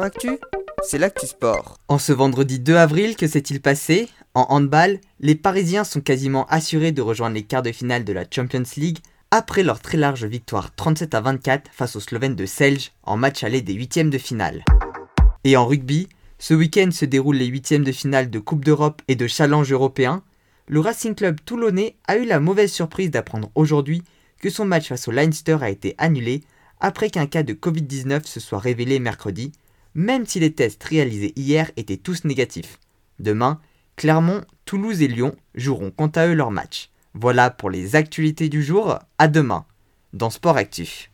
Actu, c'est l'actu sport. En ce vendredi 2 avril, que s'est-il passé? En handball, les Parisiens sont quasiment assurés de rejoindre les quarts de finale de la Champions League après leur très large victoire 37 à 24 face aux Slovènes de Selge en match aller des huitièmes de finale. Et en rugby, ce week-end se déroulent les huitièmes de finale de Coupe d'Europe et de Challenge européen. Le Racing Club toulonnais a eu la mauvaise surprise d'apprendre aujourd'hui que son match face au Leinster a été annulé après qu'un cas de Covid-19 se soit révélé mercredi, même si les tests réalisés hier étaient tous négatifs. Demain, Clermont, Toulouse et Lyon joueront quant à eux leur match. Voilà pour les actualités du jour, à demain dans Sport Actif.